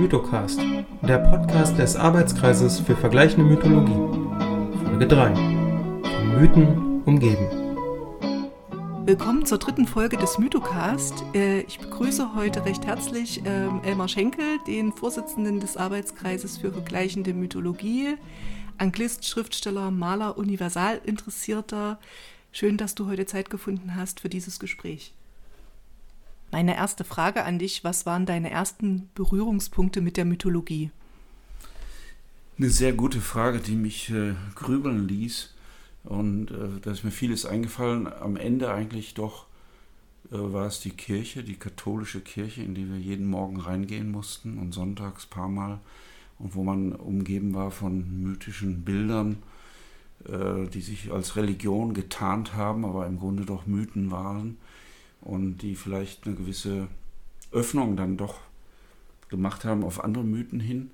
Mythocast, der Podcast des Arbeitskreises für vergleichende Mythologie. Folge 3. Von Mythen umgeben. Willkommen zur dritten Folge des Mythocast. Äh, ich begrüße heute recht herzlich ähm, Elmar Schenkel, den Vorsitzenden des Arbeitskreises für vergleichende Mythologie, Anglist, Schriftsteller, Maler, Universalinteressierter. Schön, dass du heute Zeit gefunden hast für dieses Gespräch. Meine erste Frage an dich, was waren deine ersten Berührungspunkte mit der Mythologie? Eine sehr gute Frage, die mich äh, grübeln ließ. Und äh, da ist mir vieles eingefallen. Am Ende eigentlich doch äh, war es die Kirche, die katholische Kirche, in die wir jeden Morgen reingehen mussten und sonntags paar Mal. Und wo man umgeben war von mythischen Bildern, äh, die sich als Religion getarnt haben, aber im Grunde doch Mythen waren und die vielleicht eine gewisse Öffnung dann doch gemacht haben auf andere Mythen hin.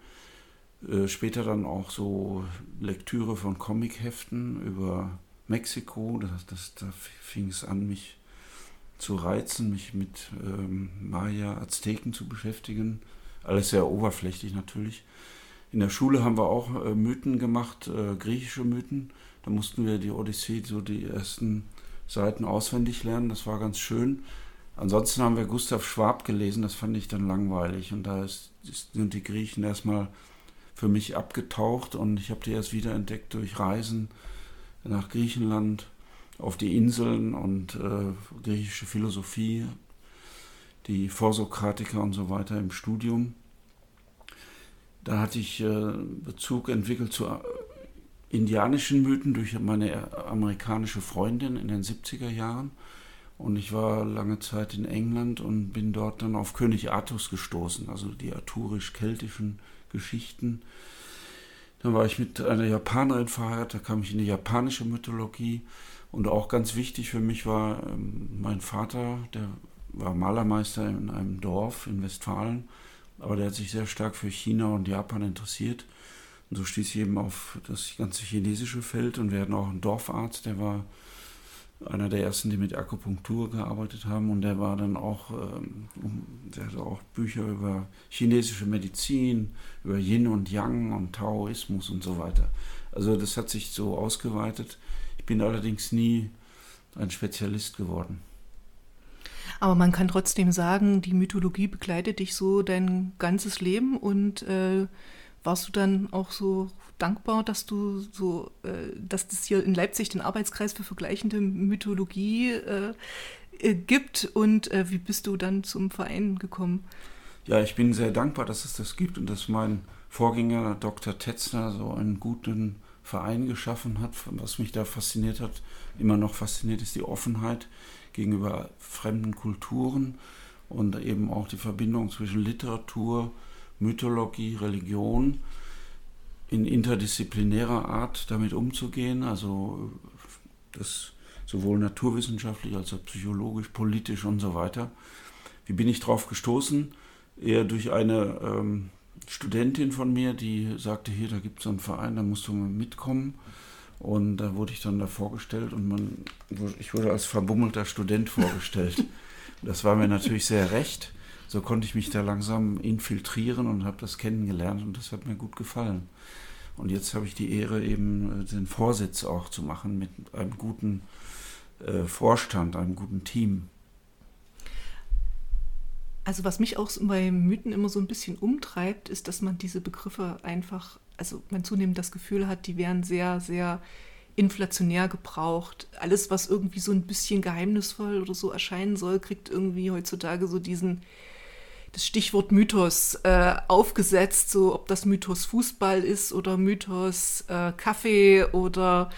Äh, später dann auch so Lektüre von Comicheften über Mexiko. Das, das, da fing es an, mich zu reizen, mich mit ähm, Maya, Azteken zu beschäftigen. Alles sehr oberflächlich natürlich. In der Schule haben wir auch äh, Mythen gemacht, äh, griechische Mythen. Da mussten wir die Odyssee, so die ersten Seiten auswendig lernen. Das war ganz schön. Ansonsten haben wir Gustav Schwab gelesen, das fand ich dann langweilig. Und da ist, sind die Griechen erstmal für mich abgetaucht und ich habe die erst wiederentdeckt durch Reisen nach Griechenland, auf die Inseln und äh, griechische Philosophie, die Vorsokratiker und so weiter im Studium. Da hatte ich äh, Bezug entwickelt zu indianischen Mythen durch meine amerikanische Freundin in den 70er Jahren. Und ich war lange Zeit in England und bin dort dann auf König Artus gestoßen, also die arturisch-keltischen Geschichten. Dann war ich mit einer Japanerin verheiratet, da kam ich in die japanische Mythologie. Und auch ganz wichtig für mich war ähm, mein Vater, der war Malermeister in einem Dorf in Westfalen, aber der hat sich sehr stark für China und Japan interessiert. Und so stieß ich eben auf das ganze chinesische Feld und wir hatten auch einen Dorfarzt, der war einer der ersten, die mit Akupunktur gearbeitet haben und der war dann auch, ähm, der hatte auch Bücher über chinesische Medizin, über Yin und Yang und Taoismus und so weiter. Also das hat sich so ausgeweitet. Ich bin allerdings nie ein Spezialist geworden. Aber man kann trotzdem sagen, die Mythologie begleitet dich so dein ganzes Leben und äh, warst du dann auch so dankbar, dass du so, äh, dass das hier in Leipzig den Arbeitskreis für vergleichende Mythologie äh, äh, gibt und äh, wie bist du dann zum Verein gekommen? Ja, ich bin sehr dankbar, dass es das gibt und dass mein Vorgänger Dr. Tetzner so einen guten Verein geschaffen hat. Was mich da fasziniert hat, immer noch fasziniert, ist die Offenheit gegenüber fremden Kulturen und eben auch die Verbindung zwischen Literatur, Mythologie, Religion in interdisziplinärer Art damit umzugehen, also das sowohl naturwissenschaftlich als auch psychologisch, politisch und so weiter. Wie bin ich darauf gestoßen? Eher durch eine ähm, Studentin von mir, die sagte, hier, da gibt es so einen Verein, da musst du mal mitkommen. Und da wurde ich dann da vorgestellt und man, ich wurde als verbummelter Student vorgestellt. Das war mir natürlich sehr recht so konnte ich mich da langsam infiltrieren und habe das kennengelernt und das hat mir gut gefallen. Und jetzt habe ich die Ehre, eben äh, den Vorsitz auch zu machen mit einem guten äh, Vorstand, einem guten Team. Also was mich auch bei Mythen immer so ein bisschen umtreibt, ist, dass man diese Begriffe einfach, also man zunehmend das Gefühl hat, die werden sehr, sehr inflationär gebraucht. Alles, was irgendwie so ein bisschen geheimnisvoll oder so erscheinen soll, kriegt irgendwie heutzutage so diesen das Stichwort Mythos äh, aufgesetzt, so ob das Mythos Fußball ist oder Mythos äh, Kaffee oder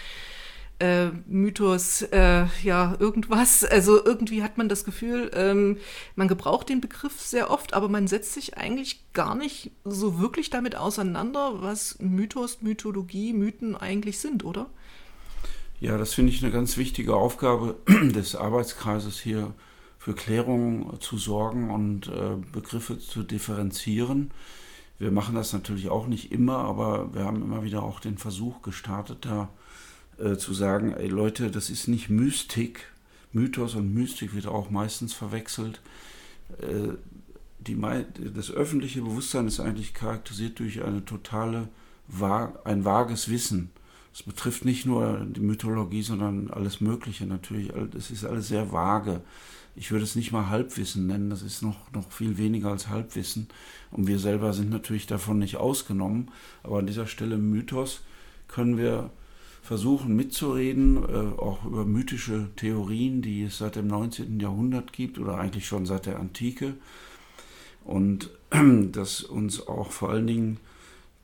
äh, Mythos, äh, ja, irgendwas. Also irgendwie hat man das Gefühl, ähm, man gebraucht den Begriff sehr oft, aber man setzt sich eigentlich gar nicht so wirklich damit auseinander, was Mythos, Mythologie, Mythen eigentlich sind, oder? Ja, das finde ich eine ganz wichtige Aufgabe des Arbeitskreises hier für Klärung zu sorgen und äh, Begriffe zu differenzieren. Wir machen das natürlich auch nicht immer, aber wir haben immer wieder auch den Versuch gestartet, da äh, zu sagen, ey Leute, das ist nicht Mystik. Mythos und Mystik wird auch meistens verwechselt. Äh, die, das öffentliche Bewusstsein ist eigentlich charakterisiert durch eine totale, ein vages Wissen. Es betrifft nicht nur die Mythologie, sondern alles Mögliche natürlich. Es ist alles sehr vage. Ich würde es nicht mal Halbwissen nennen, das ist noch, noch viel weniger als Halbwissen. Und wir selber sind natürlich davon nicht ausgenommen. Aber an dieser Stelle Mythos können wir versuchen mitzureden, äh, auch über mythische Theorien, die es seit dem 19. Jahrhundert gibt oder eigentlich schon seit der Antike. Und dass uns auch vor allen Dingen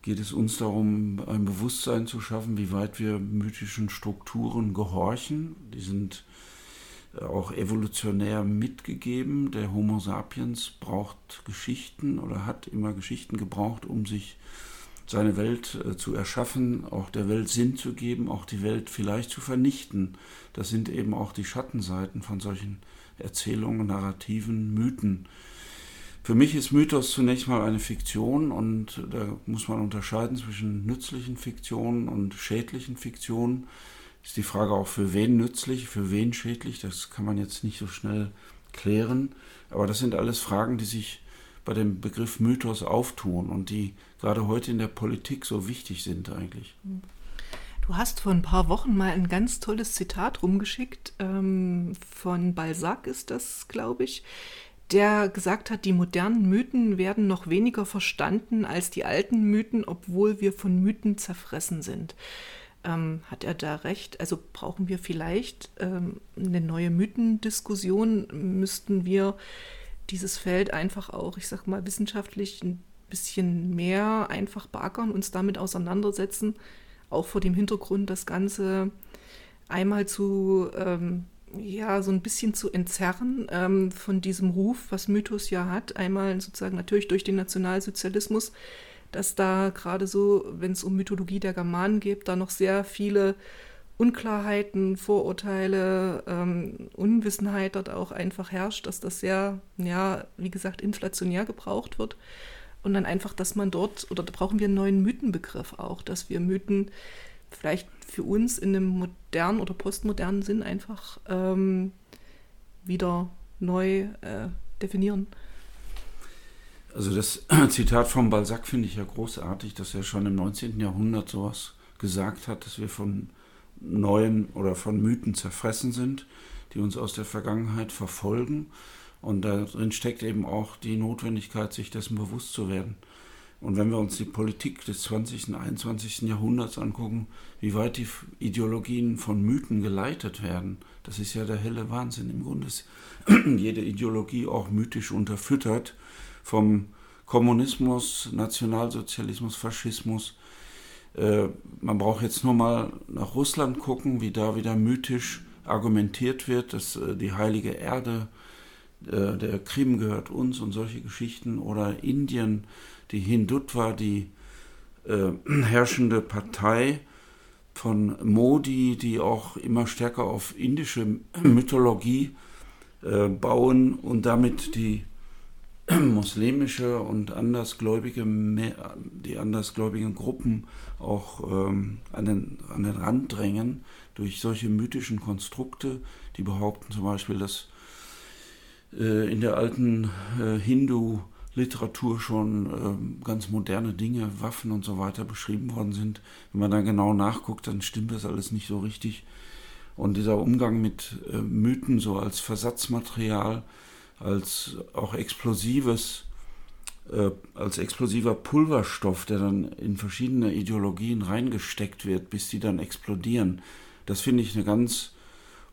geht es uns darum, ein Bewusstsein zu schaffen, wie weit wir mythischen Strukturen gehorchen. Die sind äh, auch evolutionär mitgegeben. Der Homo sapiens braucht Geschichten oder hat immer Geschichten gebraucht, um sich seine Welt äh, zu erschaffen, auch der Welt Sinn zu geben, auch die Welt vielleicht zu vernichten. Das sind eben auch die Schattenseiten von solchen Erzählungen, Narrativen, Mythen. Für mich ist Mythos zunächst mal eine Fiktion und da muss man unterscheiden zwischen nützlichen Fiktionen und schädlichen Fiktionen. Ist die Frage auch für wen nützlich, für wen schädlich, das kann man jetzt nicht so schnell klären. Aber das sind alles Fragen, die sich bei dem Begriff Mythos auftun und die gerade heute in der Politik so wichtig sind eigentlich. Du hast vor ein paar Wochen mal ein ganz tolles Zitat rumgeschickt, ähm, von Balzac ist das, glaube ich, der gesagt hat, die modernen Mythen werden noch weniger verstanden als die alten Mythen, obwohl wir von Mythen zerfressen sind. Ähm, hat er da recht? Also brauchen wir vielleicht ähm, eine neue Mythendiskussion? Müssten wir dieses Feld einfach auch, ich sag mal, wissenschaftlich ein bisschen mehr einfach beackern, uns damit auseinandersetzen, auch vor dem Hintergrund das Ganze einmal zu, ähm, ja, so ein bisschen zu entzerren ähm, von diesem Ruf, was Mythos ja hat, einmal sozusagen natürlich durch den Nationalsozialismus, dass da gerade so, wenn es um Mythologie der Germanen geht, da noch sehr viele Unklarheiten, Vorurteile, ähm, Unwissenheit dort auch einfach herrscht, dass das sehr, ja, wie gesagt, inflationär gebraucht wird. Und dann einfach, dass man dort, oder da brauchen wir einen neuen Mythenbegriff auch, dass wir Mythen vielleicht für uns in einem modernen oder postmodernen Sinn einfach ähm, wieder neu äh, definieren. Also das Zitat von Balzac finde ich ja großartig, dass er schon im 19. Jahrhundert sowas gesagt hat, dass wir von neuen oder von Mythen zerfressen sind, die uns aus der Vergangenheit verfolgen. Und darin steckt eben auch die Notwendigkeit, sich dessen bewusst zu werden. Und wenn wir uns die Politik des 20. und 21. Jahrhunderts angucken, wie weit die Ideologien von Mythen geleitet werden, das ist ja der helle Wahnsinn. Im Grunde ist jede Ideologie auch mythisch unterfüttert vom Kommunismus, Nationalsozialismus, Faschismus äh, man braucht jetzt nur mal nach Russland gucken, wie da wieder mythisch argumentiert wird, dass äh, die heilige Erde, äh, der Krim gehört uns und solche Geschichten. Oder Indien, die Hindutva, die herrschende Partei von Modi, die auch immer stärker auf indische Mythologie bauen und damit die muslimische und andersgläubige, die andersgläubigen Gruppen auch ähm, an, den, an den Rand drängen durch solche mythischen Konstrukte, die behaupten zum Beispiel, dass äh, in der alten äh, Hindu-Literatur schon äh, ganz moderne Dinge, Waffen und so weiter beschrieben worden sind. Wenn man dann genau nachguckt, dann stimmt das alles nicht so richtig. Und dieser Umgang mit äh, Mythen so als Versatzmaterial, als auch explosives, äh, als explosiver Pulverstoff, der dann in verschiedene Ideologien reingesteckt wird, bis die dann explodieren. Das finde ich eine ganz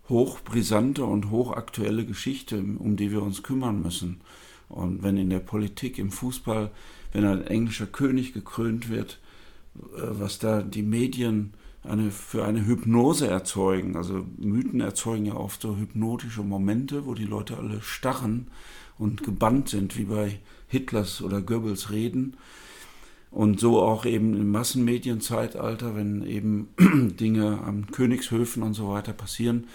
hochbrisante und hochaktuelle Geschichte, um die wir uns kümmern müssen. Und wenn in der Politik, im Fußball, wenn ein englischer König gekrönt wird, äh, was da die Medien eine, für eine Hypnose erzeugen. Also Mythen erzeugen ja oft so hypnotische Momente, wo die Leute alle starren und gebannt sind, wie bei Hitlers oder Goebbels Reden. Und so auch eben im Massenmedienzeitalter, wenn eben Dinge am Königshöfen und so weiter passieren.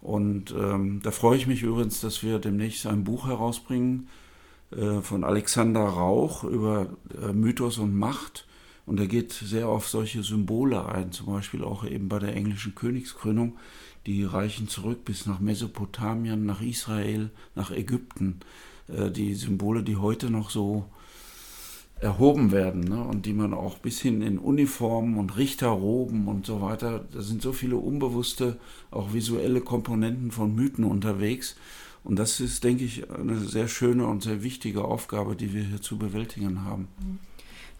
Und ähm, da freue ich mich übrigens, dass wir demnächst ein Buch herausbringen äh, von Alexander Rauch über äh, Mythos und Macht und er geht sehr auf solche Symbole ein, zum Beispiel auch eben bei der englischen Königskrönung. Die reichen zurück bis nach Mesopotamien, nach Israel, nach Ägypten. äh, die Symbole, die heute noch so erhoben werden ne? und die man auch bis hin in Uniformen und Richterroben und so weiter, da sind so viele unbewusste, auch visuelle Komponenten von Mythen unterwegs. Und das ist, denke ich, eine sehr schöne und sehr wichtige Aufgabe, die wir hier zu bewältigen haben.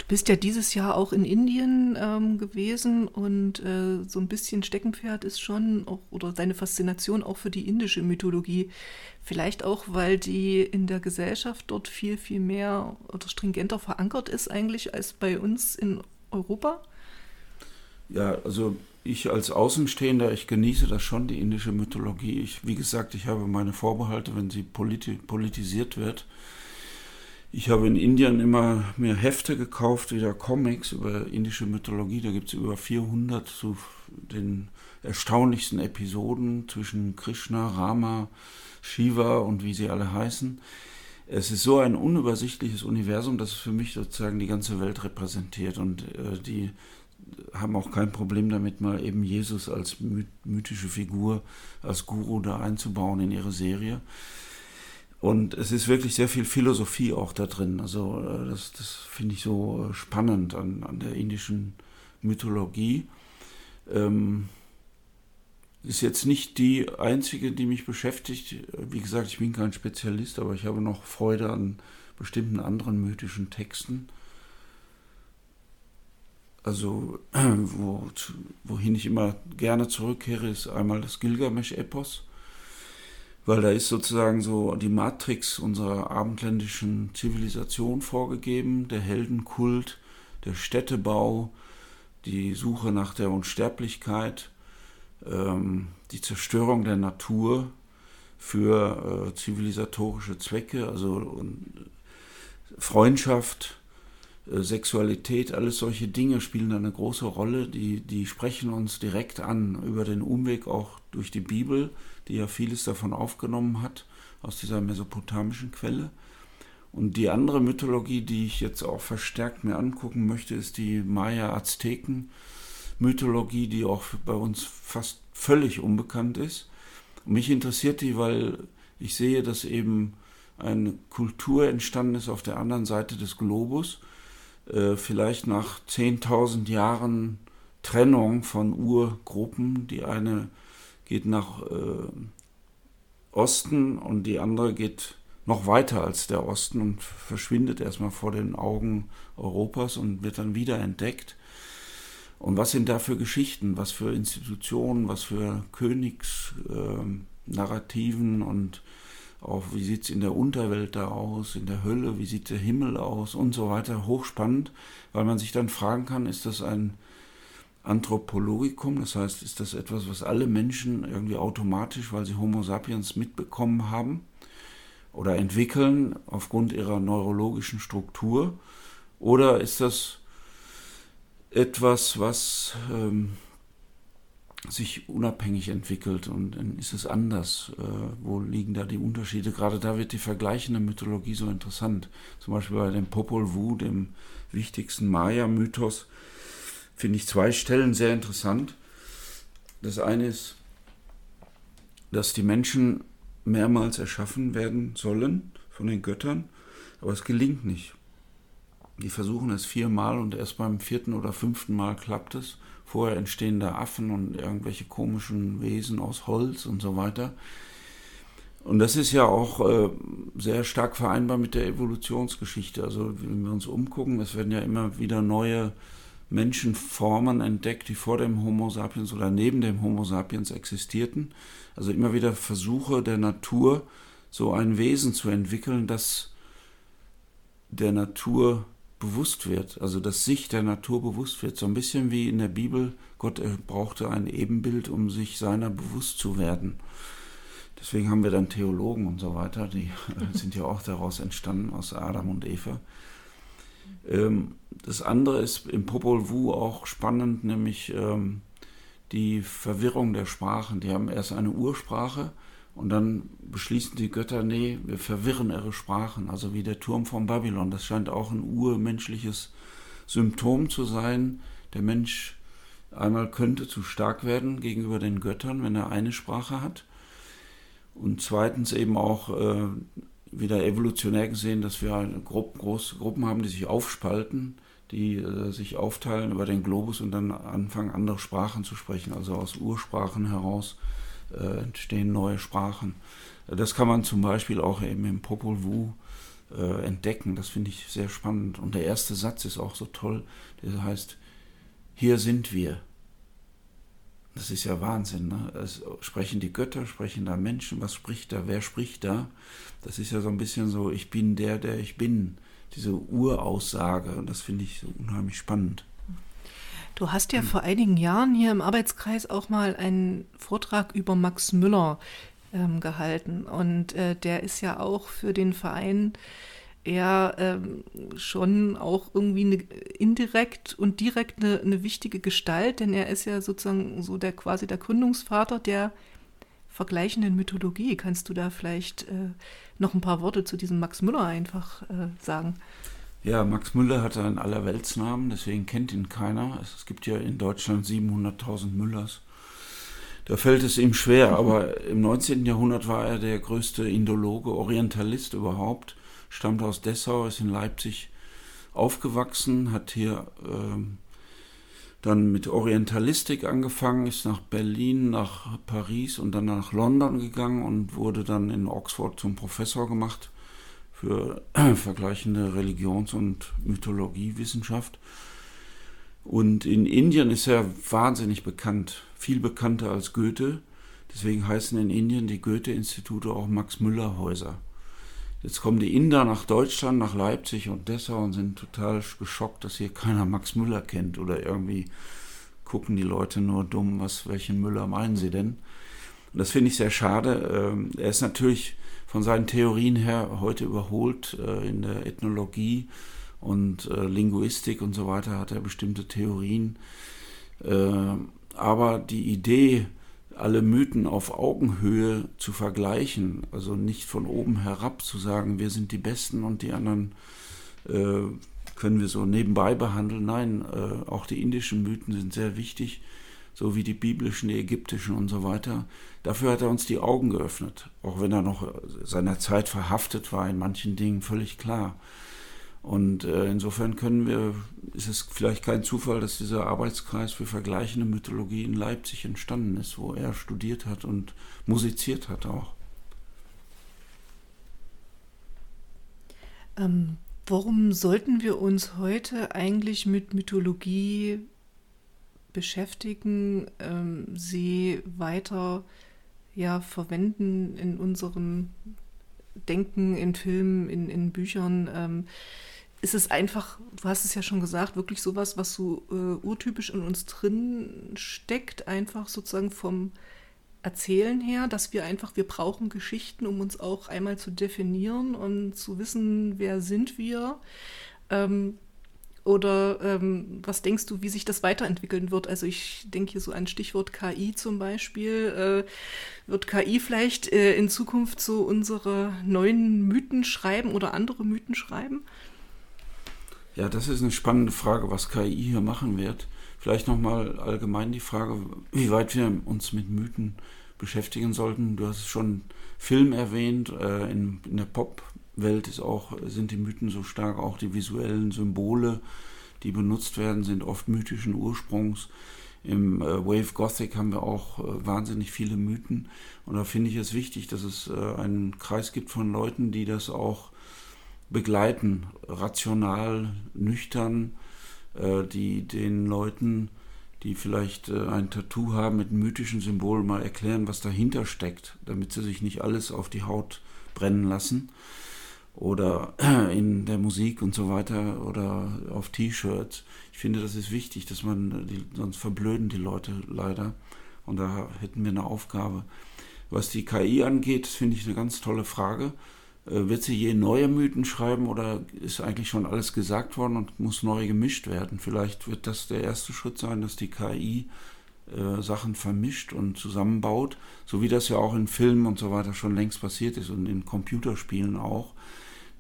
Du bist ja dieses Jahr auch in Indien ähm, gewesen und äh, so ein bisschen Steckenpferd ist schon auch, oder deine Faszination auch für die indische Mythologie. Vielleicht auch, weil die in der Gesellschaft dort viel, viel mehr oder stringenter verankert ist eigentlich als bei uns in Europa? Ja, also ich als Außenstehender, ich genieße das schon, die indische Mythologie. Ich, wie gesagt, ich habe meine Vorbehalte, wenn sie politi politisiert wird. Ich habe in Indien immer mir Hefte gekauft, wieder Comics über indische Mythologie. Da gibt es über 400 zu den erstaunlichsten Episoden zwischen Krishna, Rama, Shiva und wie sie alle heißen. Es ist so ein unübersichtliches Universum, das für mich sozusagen die ganze Welt repräsentiert und äh, die haben auch kein Problem damit, mal eben Jesus als mythische Figur, als Guru da einzubauen in ihre Serie. Und es ist wirklich sehr viel Philosophie auch da drin. Also äh, das, das finde ich so äh, spannend an, an der indischen Mythologie. Ähm, ist jetzt nicht die einzige, die mich beschäftigt. Wie gesagt, ich bin kein Spezialist, aber ich habe noch Freude an bestimmten anderen mythischen Texten. Also, wo, wohin ich immer gerne zurückkehre, ist einmal das Gilgamesch-Epos, weil da ist sozusagen so die Matrix unserer abendländischen Zivilisation vorgegeben, der Heldenkult, der Städtebau, die Suche nach der Unsterblichkeit ähm, die Zerstörung der Natur für äh, zivilisatorische Zwecke, also Freundschaft, äh, Sexualität, alles solche Dinge spielen da eine große Rolle. Die, die sprechen uns direkt an über den Umweg auch durch die Bibel, die ja vieles davon aufgenommen hat aus dieser mesopotamischen Quelle. Und die andere Mythologie, die ich jetzt auch verstärkt mir angucken möchte, ist die Maya-Azteken. Mythologie, die auch bei uns fast völlig unbekannt ist. Und mich interessiert die, weil ich sehe, dass eben eine Kultur entstanden ist auf der anderen Seite des Globus, äh, vielleicht nach 10.000 Jahren Trennung von Urgruppen. Die eine geht nach äh, Osten und die andere geht noch weiter als der Osten und verschwindet erstmal vor den Augen Europas und wird dann wieder entdeckt. Und was sind da für Geschichten, was für Institutionen, was für Königsnarrativen äh, und auch wie sieht es in der Unterwelt da aus, in der Hölle, wie sieht der Himmel aus und so weiter. Hochspannend, weil man sich dann fragen kann, ist das ein Anthropologikum, das heißt, ist das etwas, was alle Menschen irgendwie automatisch, weil sie Homo sapiens mitbekommen haben oder entwickeln aufgrund ihrer neurologischen Struktur? Oder ist das etwas, was ähm, sich unabhängig entwickelt und dann ist es anders. Äh, wo liegen da die Unterschiede? Gerade da wird die vergleichende Mythologie so interessant. Zum Beispiel bei dem Popol Vuh, dem wichtigsten Maya-Mythos, finde ich zwei Stellen sehr interessant. Das eine ist, dass die Menschen mehrmals erschaffen werden sollen von den Göttern, aber es gelingt nicht. Die versuchen es viermal und erst beim vierten oder fünften Mal klappt es. Vorher entstehen da Affen und irgendwelche komischen Wesen aus Holz und so weiter. Und das ist ja auch äh, sehr stark vereinbar mit der Evolutionsgeschichte. Also wenn wir uns umgucken, es werden ja immer wieder neue Menschenformen entdeckt, die vor dem Homo sapiens oder neben dem Homo sapiens existierten. Also immer wieder Versuche der Natur, so ein Wesen zu entwickeln, das der Natur bewusst wird, also dass sich der Natur bewusst wird. So ein bisschen wie in der Bibel, Gott brauchte ein Ebenbild, um sich seiner bewusst zu werden. Deswegen haben wir dann Theologen und so weiter, die sind ja auch daraus entstanden, aus Adam und Eva. Ähm, das andere ist im Popol Vuh auch spannend, nämlich ähm, die Verwirrung der Sprachen. Die haben erst eine Ursprache, und dann beschließen die Götter, nee, wir verwirren ihre Sprachen, also wie der Turm von Babylon. Das scheint auch ein urmenschliches Symptom zu sein. Der Mensch einmal könnte zu stark werden gegenüber den Göttern, wenn er eine Sprache hat. Und zweitens eben auch, äh, wieder evolutionär gesehen, dass wir Gruppen, große Gruppen haben, die sich aufspalten, die äh, sich aufteilen über den Globus und dann anfangen, andere Sprachen zu sprechen. Also aus Ursprachen heraus äh, entstehen neue Sprachen. Das kann man zum Beispiel auch eben im Popol Vuh äh, entdecken. Das finde ich sehr spannend. Und der erste Satz ist auch so toll. Der heißt, hier sind wir. Das ist ja Wahnsinn. Ne? Es sprechen die Götter, sprechen da Menschen, was spricht da, wer spricht da? Das ist ja so ein bisschen so, ich bin der, der ich bin. Diese Uraussage. Und das finde ich so unheimlich spannend. Du hast ja hm. vor einigen Jahren hier im Arbeitskreis auch mal einen Vortrag über Max Müller ähm, gehalten. Und äh, der ist ja auch für den Verein er ähm, schon auch irgendwie eine, indirekt und direkt eine, eine, wichtige Gestalt, denn er ist ja sozusagen so der quasi der Gründungsvater der vergleichenden Mythologie. Kannst du da vielleicht äh, noch ein paar Worte zu diesem Max Müller einfach äh, sagen? Ja, Max Müller hat einen Allerweltsnamen, deswegen kennt ihn keiner. Es gibt ja in Deutschland 700.000 Müllers. Da fällt es ihm schwer, aber im 19. Jahrhundert war er der größte Indologe, Orientalist überhaupt stammt aus Dessau, ist in Leipzig aufgewachsen, hat hier ähm, dann mit Orientalistik angefangen, ist nach Berlin, nach Paris und dann nach London gegangen und wurde dann in Oxford zum Professor gemacht für vergleichende Religions- und Mythologiewissenschaft. Und in Indien ist er wahnsinnig bekannt, viel bekannter als Goethe. Deswegen heißen in Indien die Goethe-Institute auch Max-Müller-Häuser. Jetzt kommen die Inder nach Deutschland, nach Leipzig und Dessau und sind total geschockt, dass hier keiner Max Müller kennt oder irgendwie gucken die Leute nur dumm, was, welchen Müller meinen sie denn? Und das finde ich sehr schade. Ähm, er ist natürlich von seinen Theorien her heute überholt äh, in der Ethnologie und äh, Linguistik und so weiter hat er bestimmte Theorien. Äh, aber die Idee, alle Mythen auf Augenhöhe zu vergleichen, also nicht von oben herab zu sagen, wir sind die Besten und die anderen äh, können wir so nebenbei behandeln. Nein, äh, auch die indischen Mythen sind sehr wichtig, so wie die biblischen, die ägyptischen und so weiter. Dafür hat er uns die Augen geöffnet, auch wenn er noch seiner Zeit verhaftet war in manchen Dingen, völlig klar. Und äh, insofern können wir, ist es vielleicht kein Zufall, dass dieser Arbeitskreis für vergleichende Mythologie in Leipzig entstanden ist, wo er studiert hat und musiziert hat auch. Ähm, warum sollten wir uns heute eigentlich mit Mythologie beschäftigen, ähm, sie weiter ja, verwenden in unserem Denken, in Filmen, in, in Büchern? Ähm, ist es einfach, du hast es ja schon gesagt, wirklich sowas, was so äh, urtypisch in uns drin steckt, einfach sozusagen vom Erzählen her, dass wir einfach, wir brauchen Geschichten, um uns auch einmal zu definieren und zu wissen, wer sind wir. Ähm, oder ähm, was denkst du, wie sich das weiterentwickeln wird? Also ich denke hier so an Stichwort KI zum Beispiel. Äh, wird KI vielleicht äh, in Zukunft so unsere neuen Mythen schreiben oder andere Mythen schreiben? Ja, das ist eine spannende Frage, was KI hier machen wird. Vielleicht nochmal allgemein die Frage, wie weit wir uns mit Mythen beschäftigen sollten. Du hast schon Film erwähnt. Äh, in, in der Pop-Welt ist auch, sind die Mythen so stark, auch die visuellen Symbole, die benutzt werden, sind oft mythischen Ursprungs. Im äh, Wave Gothic haben wir auch äh, wahnsinnig viele Mythen. Und da finde ich es wichtig, dass es einen Kreis gibt von Leuten, die das auch begleiten, rational, nüchtern, äh, die den Leuten, die vielleicht äh, ein Tattoo haben mit mythischen Symbolen, mal erklären, was dahinter steckt, damit sie sich nicht alles auf die Haut brennen lassen oder in der Musik und so weiter oder auf T-Shirts. Ich finde, das ist wichtig, dass man, die, sonst verblöden die Leute leider und da hätten wir eine Aufgabe. Was die KI angeht, finde ich eine ganz tolle Frage. Äh, wird sie je neue Mythen schreiben oder ist eigentlich schon alles gesagt worden und muss neu gemischt werden? Vielleicht wird das der erste Schritt sein, dass die KI äh, Sachen vermischt und zusammenbaut, so wie das ja auch in Filmen und so weiter schon längst passiert ist und in Computerspielen auch.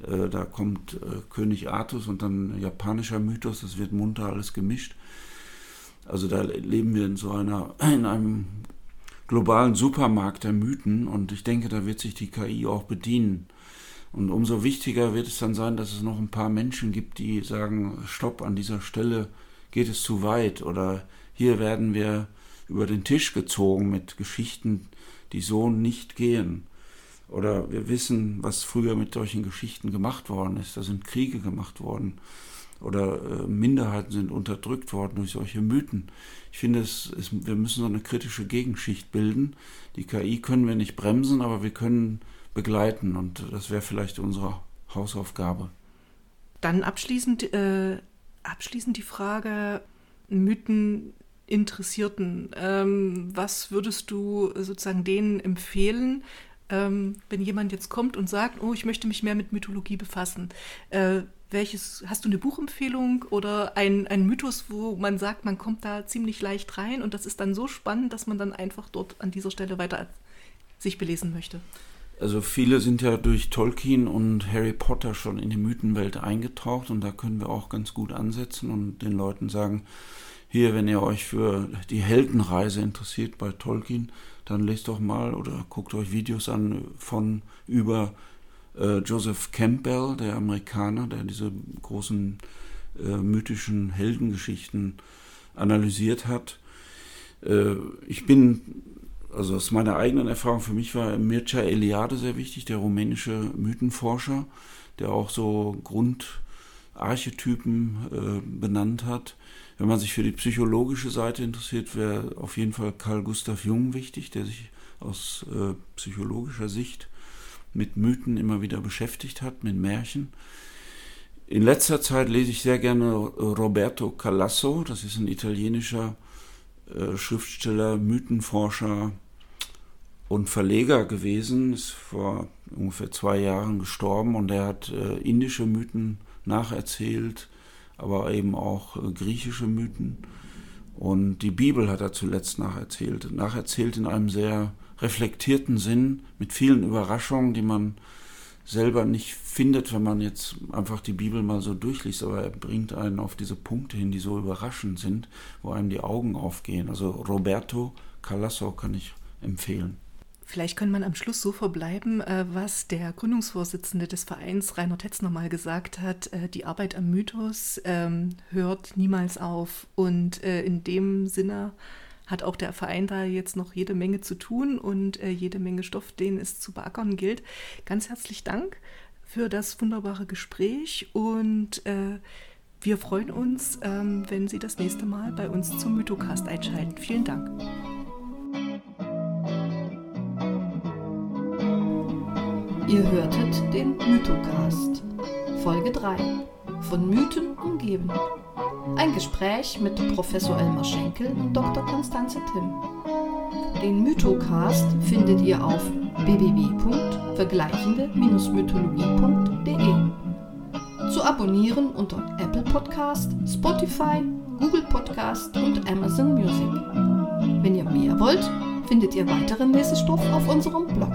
Äh, da kommt äh, König Artus und dann japanischer Mythos, das wird munter alles gemischt. Also da leben wir in so einer, in einem globalen Supermarkt der Mythen und ich denke, da wird sich die KI auch bedienen. Und umso wichtiger wird es dann sein, dass es noch ein paar Menschen gibt, die sagen, stopp, an dieser Stelle geht es zu weit oder hier werden wir über den Tisch gezogen mit Geschichten, die so nicht gehen. Oder wir wissen, was früher mit solchen Geschichten gemacht worden ist. Da sind Kriege gemacht worden. Oder äh, Minderheiten sind unterdrückt worden durch solche Mythen. Ich finde, es, es, wir müssen so eine kritische Gegenschicht bilden. Die KI können wir nicht bremsen, aber wir können begleiten. Und das wäre vielleicht unsere Hausaufgabe. Dann abschließend, äh, abschließend die Frage, Mythen Interessierten, ähm, was würdest du sozusagen denen empfehlen, ähm, wenn jemand jetzt kommt und sagt, oh, ich möchte mich mehr mit Mythologie befassen? Äh, welches, hast du eine Buchempfehlung oder ein, ein Mythos, wo man sagt, man kommt da ziemlich leicht rein und das ist dann so spannend, dass man dann einfach dort an dieser Stelle weiter sich belesen möchte? Also viele sind ja durch Tolkien und Harry Potter schon in die Mythenwelt eingetaucht und da können wir auch ganz gut ansetzen und den Leuten sagen, hier, wenn ihr euch für die Heldenreise interessiert bei Tolkien, dann lest doch mal oder guckt euch Videos an von über äh, Joseph Campbell, der Amerikaner, der diese großen äh, mythischen Heldengeschichten analysiert hat. Äh, ich bin also aus meiner eigenen Erfahrung, für mich war Mircea Eliade sehr wichtig, der rumänische Mythenforscher, der auch so Grundarchetypen äh, benannt hat. Wenn man sich für die psychologische Seite interessiert, wäre auf jeden Fall Carl Gustav Jung wichtig, der sich aus äh, psychologischer Sicht mit Mythen immer wieder beschäftigt hat, mit Märchen. In letzter Zeit lese ich sehr gerne Roberto Calasso, das ist ein italienischer äh, Schriftsteller, Mythenforscher, und Verleger gewesen, ist vor ungefähr zwei Jahren gestorben und er hat äh, indische Mythen nacherzählt, aber eben auch äh, griechische Mythen. Und die Bibel hat er zuletzt nacherzählt. Nacherzählt in einem sehr reflektierten Sinn, mit vielen Überraschungen, die man selber nicht findet, wenn man jetzt einfach die Bibel mal so durchliest, aber er bringt einen auf diese Punkte hin, die so überraschend sind, wo einem die Augen aufgehen. Also Roberto Calasso kann ich empfehlen. Vielleicht kann man am Schluss so verbleiben, äh, was der Gründungsvorsitzende des Vereins Rainer Tetzner mal gesagt hat. Äh, die Arbeit am Mythos ähm, hört niemals auf. Und äh, in dem Sinne hat auch der Verein da jetzt noch jede Menge zu tun und jede Menge Stoff, den es zu beackern gilt. Ganz herzlich Dank für das wunderbare Gespräch und wir freuen uns, ähm, wenn Sie das nächste Mal bei uns zum Mythocast einschalten. Vielen Dank. Ihr hörtet den Mythocast, Folge 3, von Mythen umgeben. Ein Gespräch mit Professor Elmar Schenkel und Dr. Konstanze Timm. Den Mythocast findet ihr auf www.vergleichende-mythologie.de. Zu abonnieren unter Apple Podcast, Spotify, Google Podcast und Amazon Music. Wenn ihr mehr wollt, findet ihr weiteren Lesestoff auf unserem Blog.